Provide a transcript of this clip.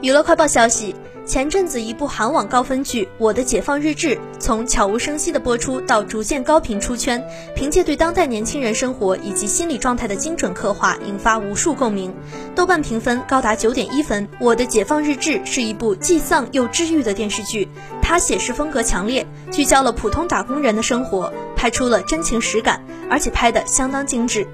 娱乐快报消息。前阵子，一部韩网高分剧《我的解放日志》从悄无声息的播出到逐渐高频出圈，凭借对当代年轻人生活以及心理状态的精准刻画，引发无数共鸣。豆瓣评分高达九点一分。《我的解放日志》是一部既丧又治愈的电视剧，它写实风格强烈，聚焦了普通打工人的生活，拍出了真情实感，而且拍得相当精致。